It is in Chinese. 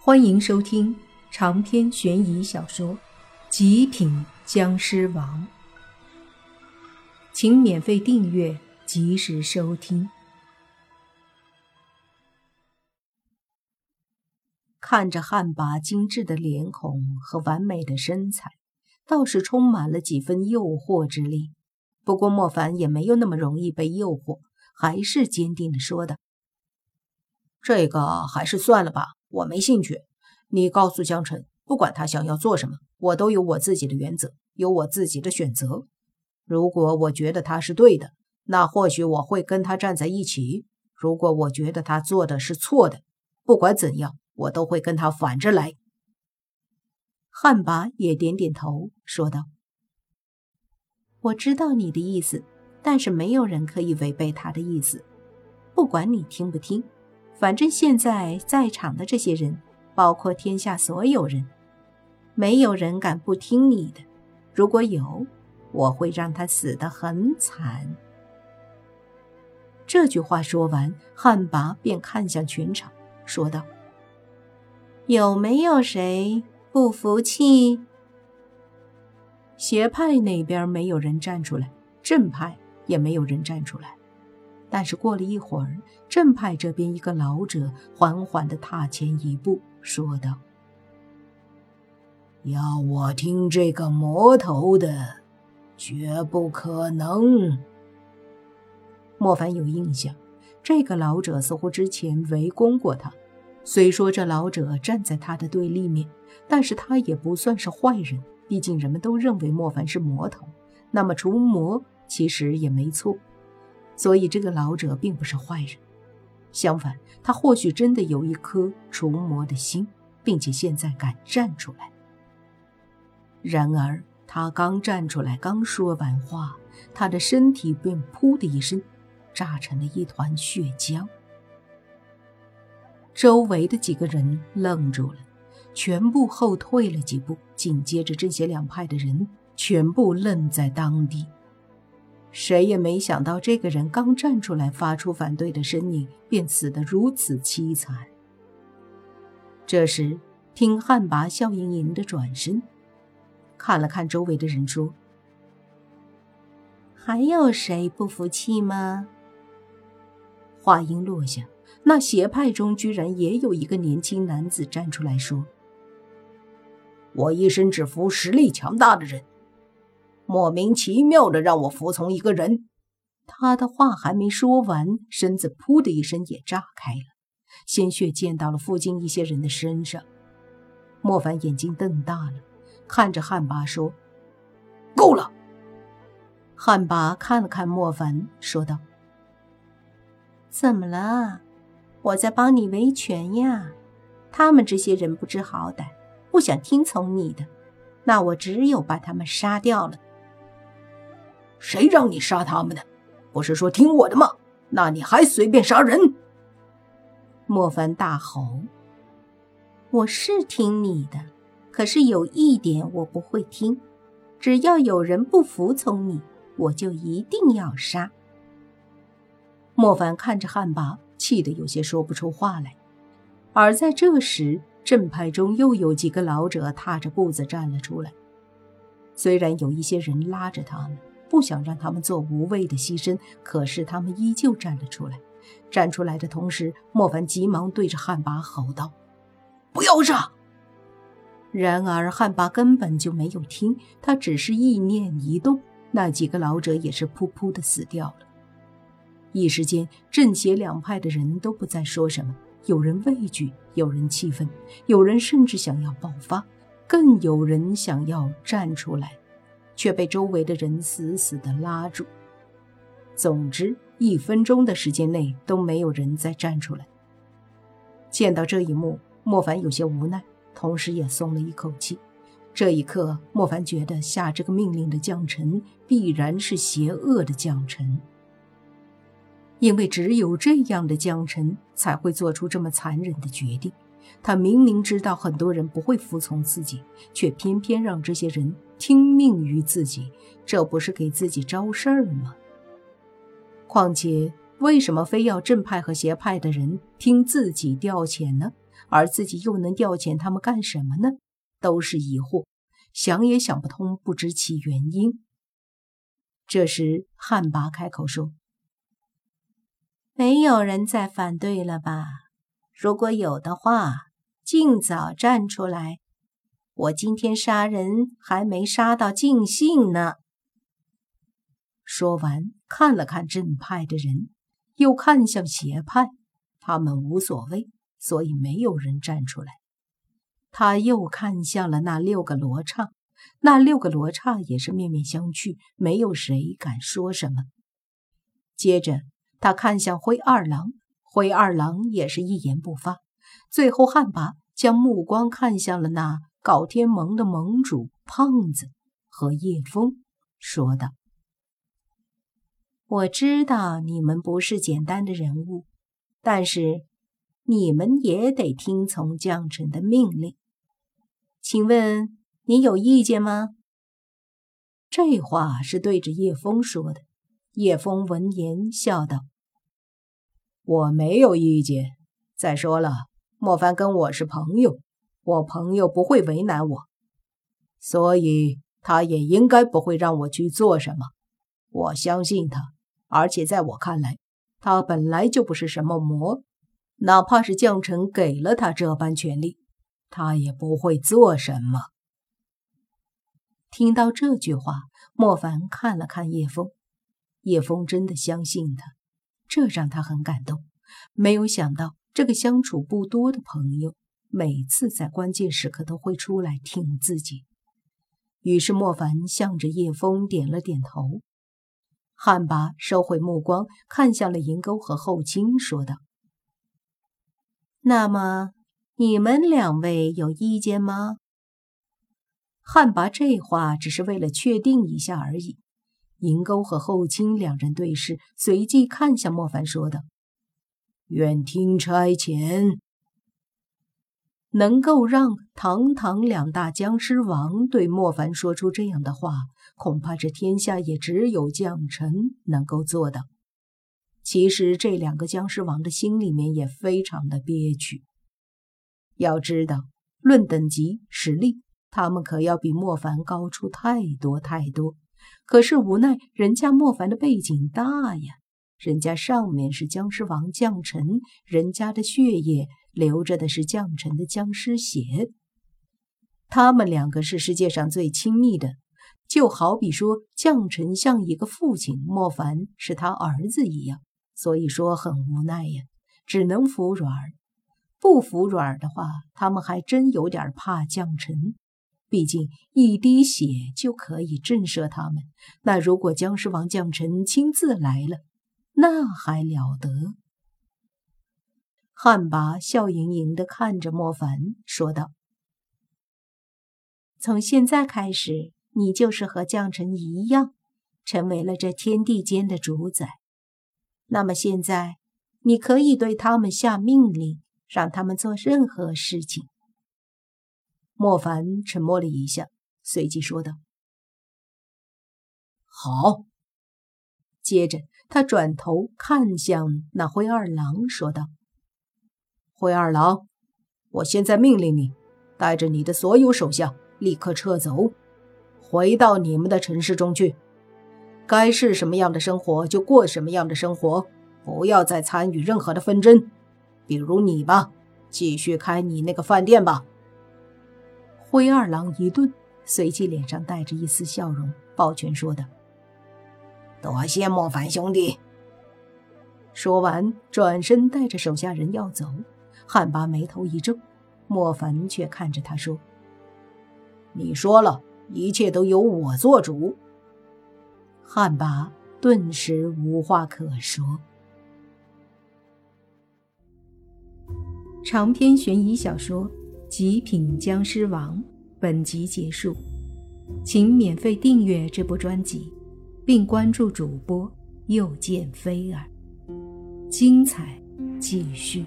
欢迎收听长篇悬疑小说《极品僵尸王》，请免费订阅，及时收听。看着汉拔精致的脸孔和完美的身材，倒是充满了几分诱惑之力。不过莫凡也没有那么容易被诱惑，还是坚定的说道：“这个还是算了吧。”我没兴趣，你告诉江辰，不管他想要做什么，我都有我自己的原则，有我自己的选择。如果我觉得他是对的，那或许我会跟他站在一起；如果我觉得他做的是错的，不管怎样，我都会跟他反着来。汉拔也点点头，说道：“我知道你的意思，但是没有人可以违背他的意思，不管你听不听。”反正现在在场的这些人，包括天下所有人，没有人敢不听你的。如果有，我会让他死得很惨。这句话说完，汉拔便看向全场，说道：“有没有谁不服气？”邪派那边没有人站出来，正派也没有人站出来。但是过了一会儿，正派这边一个老者缓缓地踏前一步，说道：“要我听这个魔头的，绝不可能。”莫凡有印象，这个老者似乎之前围攻过他。虽说这老者站在他的对立面，但是他也不算是坏人。毕竟人们都认为莫凡是魔头，那么除魔其实也没错。所以，这个老者并不是坏人，相反，他或许真的有一颗除魔的心，并且现在敢站出来。然而，他刚站出来，刚说完话，他的身体便“噗”的一声，炸成了一团血浆。周围的几个人愣住了，全部后退了几步，紧接着，这些两派的人全部愣在当地。谁也没想到，这个人刚站出来发出反对的声音，便死得如此凄惨。这时，听汉拔笑盈盈的转身，看了看周围的人，说：“还有谁不服气吗？”话音落下，那邪派中居然也有一个年轻男子站出来说：“我一生只服实力强大的人。”莫名其妙的让我服从一个人，他的话还没说完，身子噗的一声也炸开了，鲜血溅到了附近一些人的身上。莫凡眼睛瞪大了，看着汉巴说：“够了。”汉巴看了看莫凡，说道：“怎么了？我在帮你维权呀。他们这些人不知好歹，不想听从你的，那我只有把他们杀掉了。”谁让你杀他们的？不是说听我的吗？那你还随便杀人？莫凡大吼：“我是听你的，可是有一点我不会听，只要有人不服从你，我就一定要杀。”莫凡看着汉魃，气得有些说不出话来。而在这时，正派中又有几个老者踏着步子站了出来，虽然有一些人拉着他们。不想让他们做无谓的牺牲，可是他们依旧站了出来。站出来的同时，莫凡急忙对着汉拔吼道：“不要杀！”然而汉拔根本就没有听，他只是意念一动，那几个老者也是噗噗的死掉了。一时间，正邪两派的人都不再说什么，有人畏惧，有人气愤，有人甚至想要爆发，更有人想要站出来。却被周围的人死死地拉住。总之，一分钟的时间内都没有人再站出来。见到这一幕，莫凡有些无奈，同时也松了一口气。这一刻，莫凡觉得下这个命令的将臣必然是邪恶的将臣，因为只有这样的将臣才会做出这么残忍的决定。他明明知道很多人不会服从自己，却偏偏让这些人。听命于自己，这不是给自己招事儿吗？况且，为什么非要正派和邪派的人听自己调遣呢？而自己又能调遣他们干什么呢？都是疑惑，想也想不通，不知其原因。这时，汉拔开口说：“没有人再反对了吧？如果有的话，尽早站出来。我今天杀人还没杀到尽兴呢。”说完，看了看正派的人，又看向邪派，他们无所谓，所以没有人站出来。他又看向了那六个罗刹。那六个罗刹也是面面相觑，没有谁敢说什么。接着，他看向灰二郎，灰二郎也是一言不发。最后，汉拔将目光看向了那搞天盟的盟主胖子和叶枫，说道：“我知道你们不是简单的人物，但是你们也得听从将臣的命令。请问？”你有意见吗？这话是对着叶枫说的。叶枫闻言笑道：“我没有意见。再说了，莫凡跟我是朋友，我朋友不会为难我，所以他也应该不会让我去做什么。我相信他，而且在我看来，他本来就不是什么魔，哪怕是将臣给了他这般权力，他也不会做什么。”听到这句话，莫凡看了看叶枫，叶枫真的相信他，这让他很感动。没有想到，这个相处不多的朋友，每次在关键时刻都会出来挺自己。于是，莫凡向着叶枫点了点头。汉拔收回目光，看向了银钩和后卿，说道：“那么，你们两位有意见吗？”汉拔这话只是为了确定一下而已。银钩和后卿两人对视，随即看向莫凡，说道：“愿听差遣。”能够让堂堂两大僵尸王对莫凡说出这样的话，恐怕这天下也只有将臣能够做到。其实这两个僵尸王的心里面也非常的憋屈。要知道，论等级实力。他们可要比莫凡高出太多太多，可是无奈人家莫凡的背景大呀，人家上面是僵尸王将臣，人家的血液流着的是将臣的僵尸血，他们两个是世界上最亲密的，就好比说将臣像一个父亲，莫凡是他儿子一样，所以说很无奈呀，只能服软儿。不服软儿的话，他们还真有点怕将臣。毕竟一滴血就可以震慑他们，那如果僵尸王将臣亲自来了，那还了得？汉魃笑盈盈地看着莫凡，说道：“从现在开始，你就是和将臣一样，成为了这天地间的主宰。那么现在，你可以对他们下命令，让他们做任何事情。”莫凡沉默了一下，随即说道：“好。”接着，他转头看向那灰二郎，说道：“灰二郎，我现在命令你，带着你的所有手下立刻撤走，回到你们的城市中去。该是什么样的生活就过什么样的生活，不要再参与任何的纷争。比如你吧，继续开你那个饭店吧。”灰二郎一顿，随即脸上带着一丝笑容，抱拳说道：“多谢莫凡兄弟。”说完，转身带着手下人要走。汉巴眉头一皱，莫凡却看着他说：“你说了一切都由我做主。”汉巴顿时无话可说。长篇悬疑小说。极品僵尸王，本集结束，请免费订阅这部专辑，并关注主播又见菲儿，精彩继续。